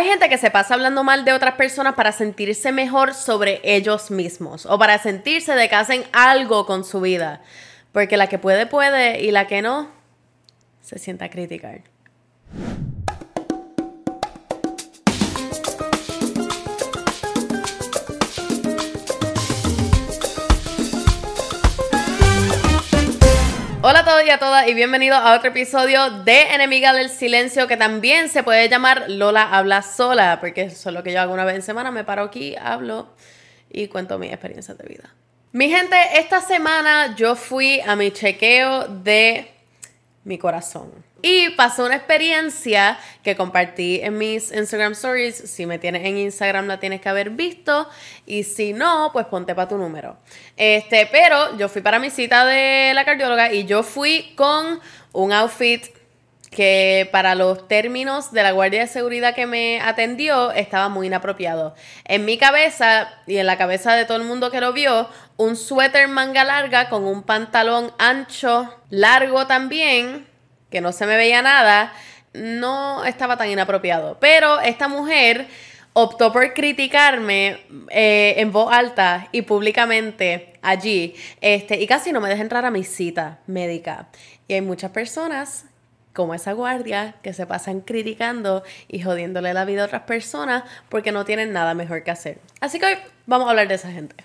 Hay gente que se pasa hablando mal de otras personas para sentirse mejor sobre ellos mismos o para sentirse de que hacen algo con su vida. Porque la que puede, puede y la que no, se sienta a criticar. Hola a todos y a todas y bienvenidos a otro episodio de Enemiga del Silencio que también se puede llamar Lola habla sola porque eso es lo que yo hago una vez en semana, me paro aquí, hablo y cuento mis experiencias de vida. Mi gente, esta semana yo fui a mi chequeo de mi corazón. Y pasó una experiencia que compartí en mis Instagram Stories. Si me tienes en Instagram la tienes que haber visto. Y si no, pues ponte para tu número. Este, pero yo fui para mi cita de la cardióloga y yo fui con un outfit que para los términos de la guardia de seguridad que me atendió estaba muy inapropiado. En mi cabeza y en la cabeza de todo el mundo que lo vio, un suéter manga larga con un pantalón ancho, largo también, que no se me veía nada, no estaba tan inapropiado. Pero esta mujer optó por criticarme eh, en voz alta y públicamente allí, este, y casi no me deja entrar a mi cita médica. Y hay muchas personas como esa guardia que se pasan criticando y jodiéndole la vida a otras personas porque no tienen nada mejor que hacer. Así que hoy vamos a hablar de esa gente.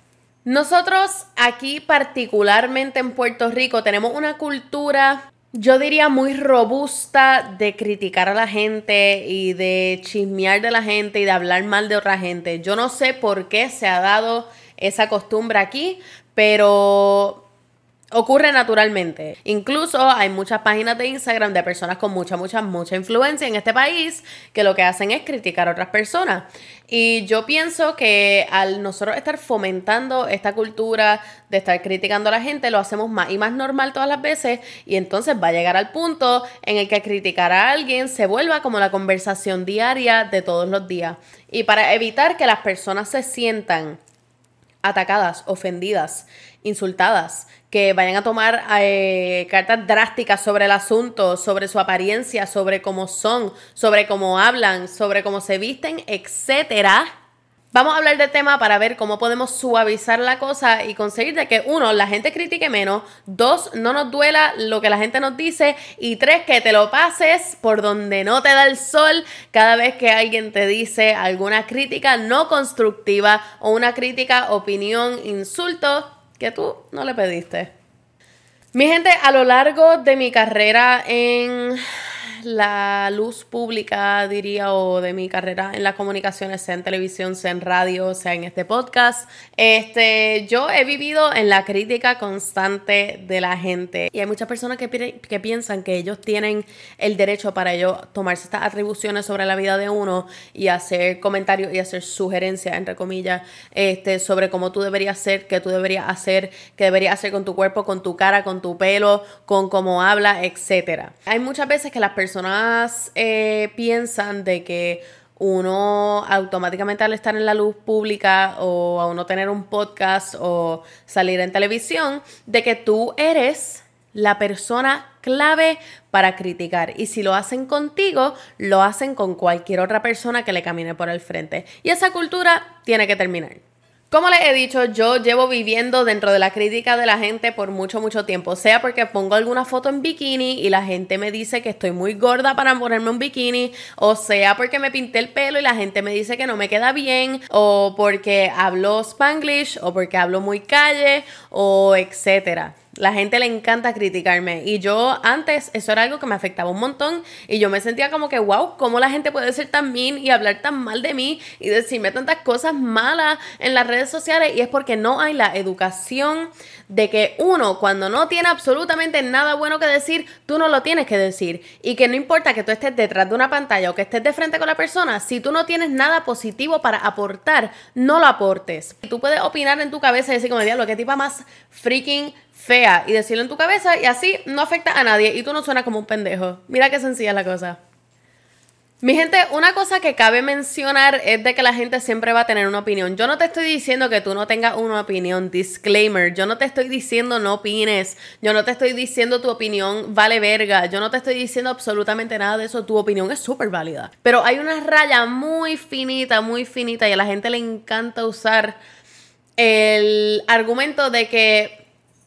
Nosotros aquí particularmente en Puerto Rico tenemos una cultura yo diría muy robusta de criticar a la gente y de chismear de la gente y de hablar mal de otra gente. Yo no sé por qué se ha dado esa costumbre aquí, pero ocurre naturalmente. Incluso hay muchas páginas de Instagram de personas con mucha, mucha, mucha influencia en este país que lo que hacen es criticar a otras personas. Y yo pienso que al nosotros estar fomentando esta cultura de estar criticando a la gente, lo hacemos más y más normal todas las veces y entonces va a llegar al punto en el que criticar a alguien se vuelva como la conversación diaria de todos los días. Y para evitar que las personas se sientan atacadas, ofendidas, insultadas, que vayan a tomar eh, cartas drásticas sobre el asunto, sobre su apariencia, sobre cómo son, sobre cómo hablan, sobre cómo se visten, etcétera. Vamos a hablar de tema para ver cómo podemos suavizar la cosa y conseguir de que uno, la gente critique menos, dos, no nos duela lo que la gente nos dice y tres, que te lo pases por donde no te da el sol cada vez que alguien te dice alguna crítica no constructiva o una crítica, opinión, insulto que tú no le pediste. Mi gente, a lo largo de mi carrera en la luz pública, diría, o de mi carrera en las comunicaciones, sea en televisión, sea en radio, sea en este podcast. Este, yo he vivido en la crítica constante de la gente y hay muchas personas que, piensan que ellos tienen el derecho para ellos tomarse estas atribuciones sobre la vida de uno y hacer comentarios y hacer sugerencias, entre comillas, este, sobre cómo tú deberías ser, qué tú deberías hacer, qué deberías hacer con tu cuerpo, con tu cara, con tu pelo, con cómo habla, etc. Hay muchas veces que las personas personas eh, piensan de que uno automáticamente al estar en la luz pública o a uno tener un podcast o salir en televisión, de que tú eres la persona clave para criticar. Y si lo hacen contigo, lo hacen con cualquier otra persona que le camine por el frente. Y esa cultura tiene que terminar. Como les he dicho, yo llevo viviendo dentro de la crítica de la gente por mucho, mucho tiempo. Sea porque pongo alguna foto en bikini y la gente me dice que estoy muy gorda para ponerme un bikini. O sea porque me pinté el pelo y la gente me dice que no me queda bien. O porque hablo spanglish. O porque hablo muy calle. O etcétera. La gente le encanta criticarme. Y yo antes, eso era algo que me afectaba un montón. Y yo me sentía como que, wow, ¿cómo la gente puede ser tan mean y hablar tan mal de mí y decirme tantas cosas malas en las redes sociales? Y es porque no hay la educación de que uno, cuando no tiene absolutamente nada bueno que decir, tú no lo tienes que decir. Y que no importa que tú estés detrás de una pantalla o que estés de frente con la persona, si tú no tienes nada positivo para aportar, no lo aportes. Tú puedes opinar en tu cabeza y decir como diablo, qué tipa más freaking fea y decirlo en tu cabeza y así no afecta a nadie y tú no suenas como un pendejo. Mira qué sencilla es la cosa. Mi gente, una cosa que cabe mencionar es de que la gente siempre va a tener una opinión. Yo no te estoy diciendo que tú no tengas una opinión, disclaimer. Yo no te estoy diciendo no opines. Yo no te estoy diciendo tu opinión vale verga. Yo no te estoy diciendo absolutamente nada de eso. Tu opinión es súper válida. Pero hay una raya muy finita, muy finita y a la gente le encanta usar el argumento de que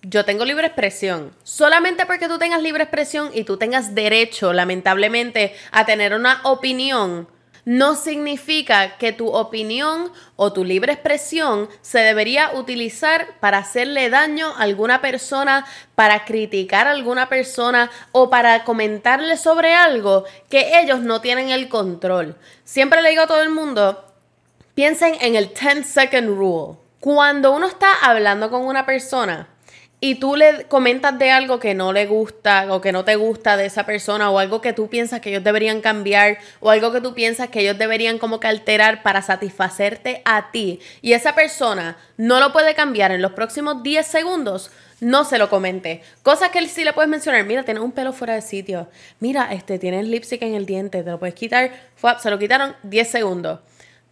yo tengo libre expresión. Solamente porque tú tengas libre expresión y tú tengas derecho, lamentablemente, a tener una opinión, no significa que tu opinión o tu libre expresión se debería utilizar para hacerle daño a alguna persona, para criticar a alguna persona o para comentarle sobre algo que ellos no tienen el control. Siempre le digo a todo el mundo, piensen en el 10 second rule. Cuando uno está hablando con una persona, y tú le comentas de algo que no le gusta o que no te gusta de esa persona o algo que tú piensas que ellos deberían cambiar o algo que tú piensas que ellos deberían como que alterar para satisfacerte a ti y esa persona no lo puede cambiar en los próximos 10 segundos, no se lo comente. Cosas que sí le puedes mencionar. Mira, tienes un pelo fuera de sitio. Mira, este, tienes lipstick en el diente. Te lo puedes quitar. se lo quitaron 10 segundos.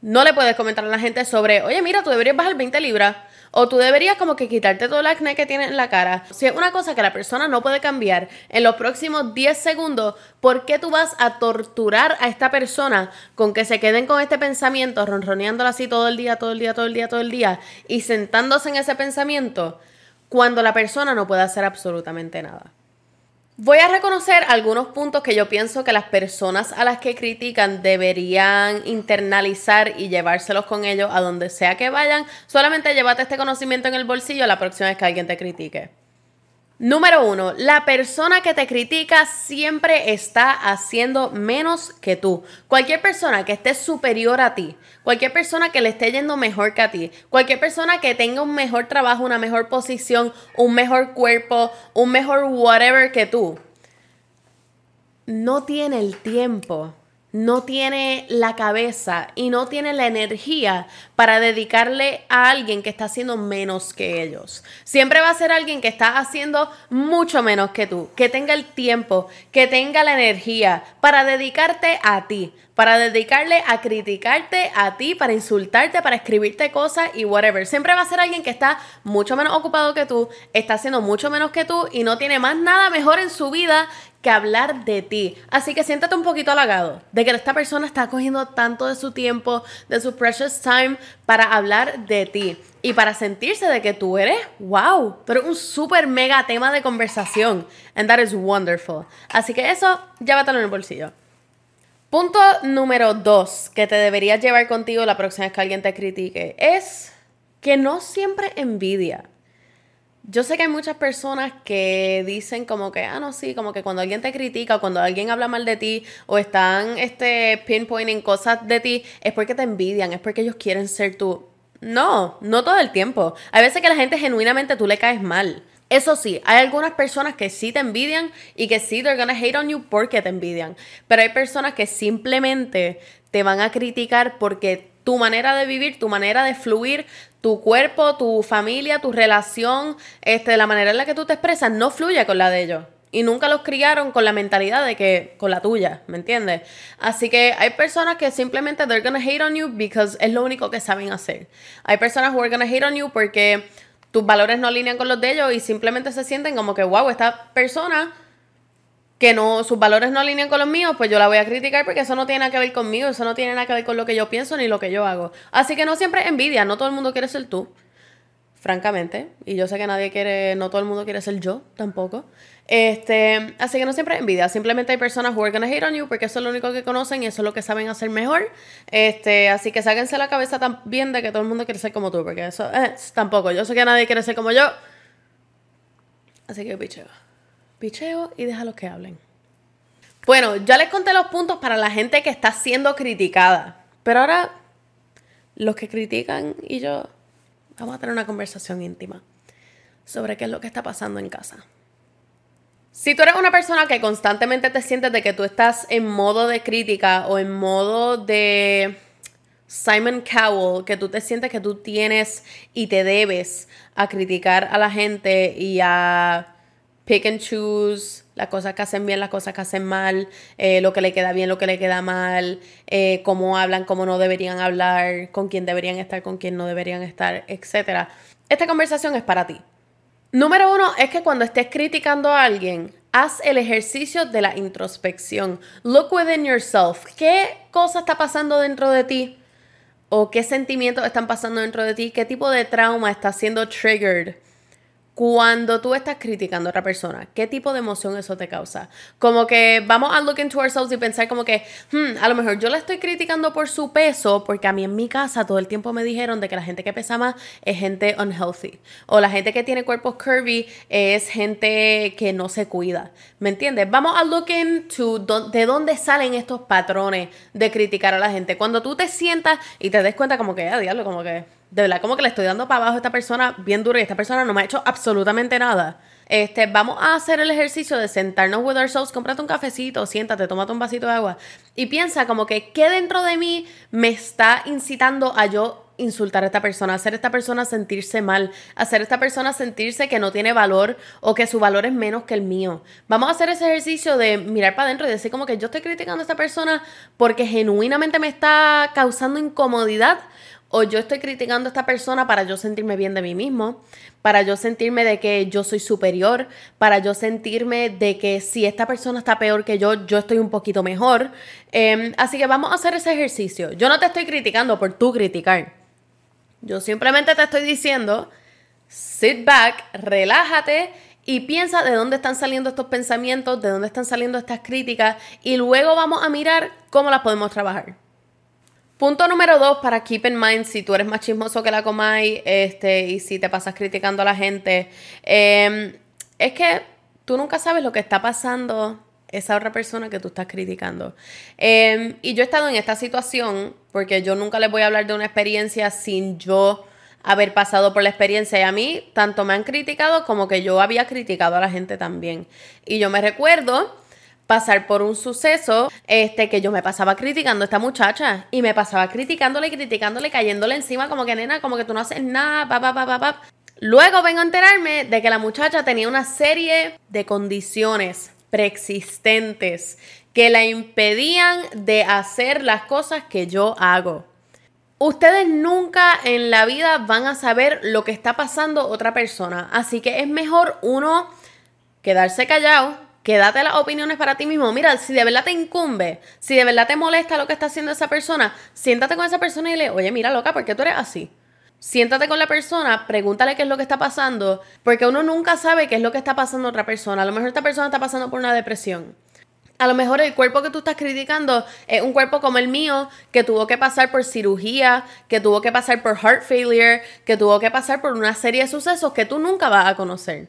No le puedes comentar a la gente sobre, oye, mira, tú deberías bajar 20 libras. O tú deberías como que quitarte todo el acné que tienes en la cara. Si es una cosa que la persona no puede cambiar en los próximos 10 segundos, ¿por qué tú vas a torturar a esta persona con que se queden con este pensamiento, ronroneándolo así todo el día, todo el día, todo el día, todo el día, y sentándose en ese pensamiento, cuando la persona no puede hacer absolutamente nada? Voy a reconocer algunos puntos que yo pienso que las personas a las que critican deberían internalizar y llevárselos con ellos a donde sea que vayan. Solamente llévate este conocimiento en el bolsillo la próxima vez que alguien te critique. Número uno, la persona que te critica siempre está haciendo menos que tú. Cualquier persona que esté superior a ti, cualquier persona que le esté yendo mejor que a ti, cualquier persona que tenga un mejor trabajo, una mejor posición, un mejor cuerpo, un mejor whatever que tú, no tiene el tiempo no tiene la cabeza y no tiene la energía para dedicarle a alguien que está haciendo menos que ellos. Siempre va a ser alguien que está haciendo mucho menos que tú, que tenga el tiempo, que tenga la energía para dedicarte a ti, para dedicarle a criticarte a ti, para insultarte, para escribirte cosas y whatever. Siempre va a ser alguien que está mucho menos ocupado que tú, está haciendo mucho menos que tú y no tiene más nada mejor en su vida que hablar de ti. Así que siéntate un poquito halagado de que esta persona está cogiendo tanto de su tiempo, de su precious time para hablar de ti y para sentirse de que tú eres, wow, pero un súper mega tema de conversación. And that is wonderful. Así que eso, llévatelo en el bolsillo. Punto número dos que te deberías llevar contigo la próxima vez que alguien te critique es que no siempre envidia. Yo sé que hay muchas personas que dicen como que, ah, no, sí, como que cuando alguien te critica o cuando alguien habla mal de ti o están este, pinpointing cosas de ti, es porque te envidian, es porque ellos quieren ser tú. No, no todo el tiempo. Hay veces que la gente genuinamente tú le caes mal. Eso sí, hay algunas personas que sí te envidian y que sí, they're gonna hate on you porque te envidian. Pero hay personas que simplemente te van a criticar porque tu manera de vivir, tu manera de fluir, tu cuerpo, tu familia, tu relación, este, la manera en la que tú te expresas no fluye con la de ellos. Y nunca los criaron con la mentalidad de que con la tuya, ¿me entiendes? Así que hay personas que simplemente they're gonna hate on you because es lo único que saben hacer. Hay personas who are gonna hate on you porque tus valores no alinean con los de ellos y simplemente se sienten como que, wow, esta persona que no, sus valores no alinean con los míos, pues yo la voy a criticar porque eso no tiene nada que ver conmigo, eso no tiene nada que ver con lo que yo pienso ni lo que yo hago. Así que no siempre envidia, no todo el mundo quiere ser tú, francamente, y yo sé que nadie quiere, no todo el mundo quiere ser yo tampoco. Este, así que no siempre envidia, simplemente hay personas who are gonna hate on you porque eso es lo único que conocen y eso es lo que saben hacer mejor. Este, así que sáquense la cabeza también de que todo el mundo quiere ser como tú, porque eso eh, tampoco, yo sé que nadie quiere ser como yo. Así que picheo picheo y déjalos que hablen. Bueno, ya les conté los puntos para la gente que está siendo criticada. Pero ahora, los que critican y yo vamos a tener una conversación íntima sobre qué es lo que está pasando en casa. Si tú eres una persona que constantemente te sientes de que tú estás en modo de crítica o en modo de Simon Cowell, que tú te sientes que tú tienes y te debes a criticar a la gente y a pick and choose las cosas que hacen bien, las cosas que hacen mal, eh, lo que le queda bien, lo que le queda mal, eh, cómo hablan, cómo no deberían hablar, con quién deberían estar, con quién no deberían estar, etc. Esta conversación es para ti. Número uno es que cuando estés criticando a alguien, haz el ejercicio de la introspección. Look within yourself. ¿Qué cosa está pasando dentro de ti? ¿O qué sentimientos están pasando dentro de ti? ¿Qué tipo de trauma está siendo triggered? Cuando tú estás criticando a otra persona, ¿qué tipo de emoción eso te causa? Como que vamos a look into ourselves y pensar como que, hmm, a lo mejor yo la estoy criticando por su peso, porque a mí en mi casa todo el tiempo me dijeron de que la gente que pesa más es gente unhealthy. O la gente que tiene cuerpos curvy es gente que no se cuida. ¿Me entiendes? Vamos a look into de dónde salen estos patrones de criticar a la gente. Cuando tú te sientas y te des cuenta como que, ah, diablo, como que de verdad como que le estoy dando para abajo a esta persona bien duro y esta persona no me ha hecho absolutamente nada. Este, vamos a hacer el ejercicio de sentarnos with ourselves, cómprate un cafecito, siéntate, tómate un vasito de agua y piensa como que qué dentro de mí me está incitando a yo insultar a esta persona, hacer a esta persona sentirse mal, hacer a esta persona sentirse que no tiene valor o que su valor es menos que el mío. Vamos a hacer ese ejercicio de mirar para adentro y decir como que yo estoy criticando a esta persona porque genuinamente me está causando incomodidad o yo estoy criticando a esta persona para yo sentirme bien de mí mismo, para yo sentirme de que yo soy superior, para yo sentirme de que si esta persona está peor que yo, yo estoy un poquito mejor. Em, así que vamos a hacer ese ejercicio. Yo no te estoy criticando por tú criticar. Yo simplemente te estoy diciendo, sit back, relájate y piensa de dónde están saliendo estos pensamientos, de dónde están saliendo estas críticas y luego vamos a mirar cómo las podemos trabajar. Punto número dos para keep in mind si tú eres más chismoso que la comay este, y si te pasas criticando a la gente, em, es que tú nunca sabes lo que está pasando esa otra persona que tú estás criticando. Em, y yo he estado en esta situación porque yo nunca les voy a hablar de una experiencia sin yo haber pasado por la experiencia y a mí tanto me han criticado como que yo había criticado a la gente también. Y yo me recuerdo pasar por un suceso este que yo me pasaba criticando a esta muchacha y me pasaba criticándole, criticándole, cayéndole encima como que nena, como que tú no haces nada, pa. Luego vengo a enterarme de que la muchacha tenía una serie de condiciones preexistentes que la impedían de hacer las cosas que yo hago. Ustedes nunca en la vida van a saber lo que está pasando otra persona, así que es mejor uno quedarse callado, Quédate las opiniones para ti mismo. Mira, si de verdad te incumbe, si de verdad te molesta lo que está haciendo esa persona, siéntate con esa persona y le, oye, mira, loca, ¿por qué tú eres así? Siéntate con la persona, pregúntale qué es lo que está pasando, porque uno nunca sabe qué es lo que está pasando a otra persona. A lo mejor esta persona está pasando por una depresión. A lo mejor el cuerpo que tú estás criticando es un cuerpo como el mío, que tuvo que pasar por cirugía, que tuvo que pasar por heart failure, que tuvo que pasar por una serie de sucesos que tú nunca vas a conocer.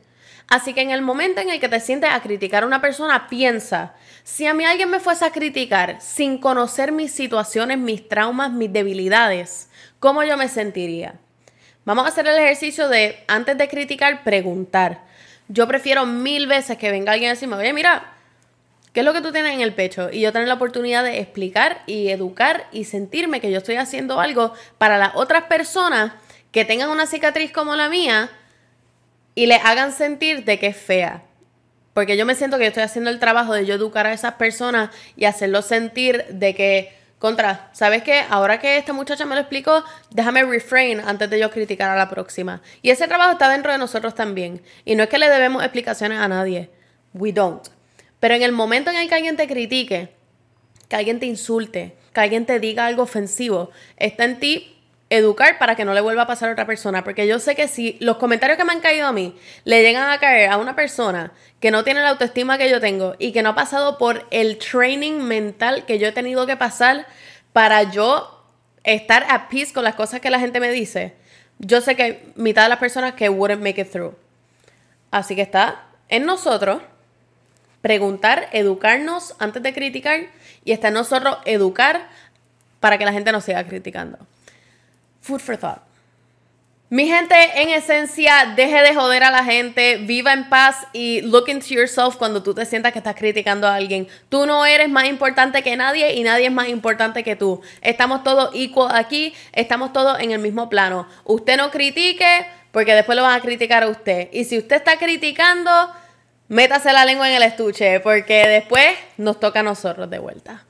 Así que en el momento en el que te sientes a criticar a una persona, piensa, si a mí alguien me fuese a criticar sin conocer mis situaciones, mis traumas, mis debilidades, ¿cómo yo me sentiría? Vamos a hacer el ejercicio de, antes de criticar, preguntar. Yo prefiero mil veces que venga alguien a decirme, oye, mira, ¿qué es lo que tú tienes en el pecho? Y yo tener la oportunidad de explicar y educar y sentirme que yo estoy haciendo algo para las otras personas que tengan una cicatriz como la mía y le hagan sentir de que es fea. Porque yo me siento que estoy haciendo el trabajo de yo educar a esas personas y hacerlos sentir de que, contra, ¿sabes qué? Ahora que esta muchacha me lo explicó, déjame refrain antes de yo criticar a la próxima. Y ese trabajo está dentro de nosotros también. Y no es que le debemos explicaciones a nadie. We don't. Pero en el momento en el que alguien te critique, que alguien te insulte, que alguien te diga algo ofensivo, está en ti educar para que no le vuelva a pasar a otra persona. Porque yo sé que si los comentarios que me han caído a mí le llegan a caer a una persona que no tiene la autoestima que yo tengo y que no ha pasado por el training mental que yo he tenido que pasar para yo estar at peace con las cosas que la gente me dice, yo sé que mitad de las personas que wouldn't make it through. Así que está en nosotros preguntar, educarnos antes de criticar y está en nosotros educar para que la gente nos siga criticando. Food for thought. Mi gente, en esencia, deje de joder a la gente, viva en paz y look into yourself cuando tú te sientas que estás criticando a alguien. Tú no eres más importante que nadie y nadie es más importante que tú. Estamos todos equal aquí, estamos todos en el mismo plano. Usted no critique porque después lo van a criticar a usted. Y si usted está criticando, métase la lengua en el estuche, porque después nos toca a nosotros de vuelta.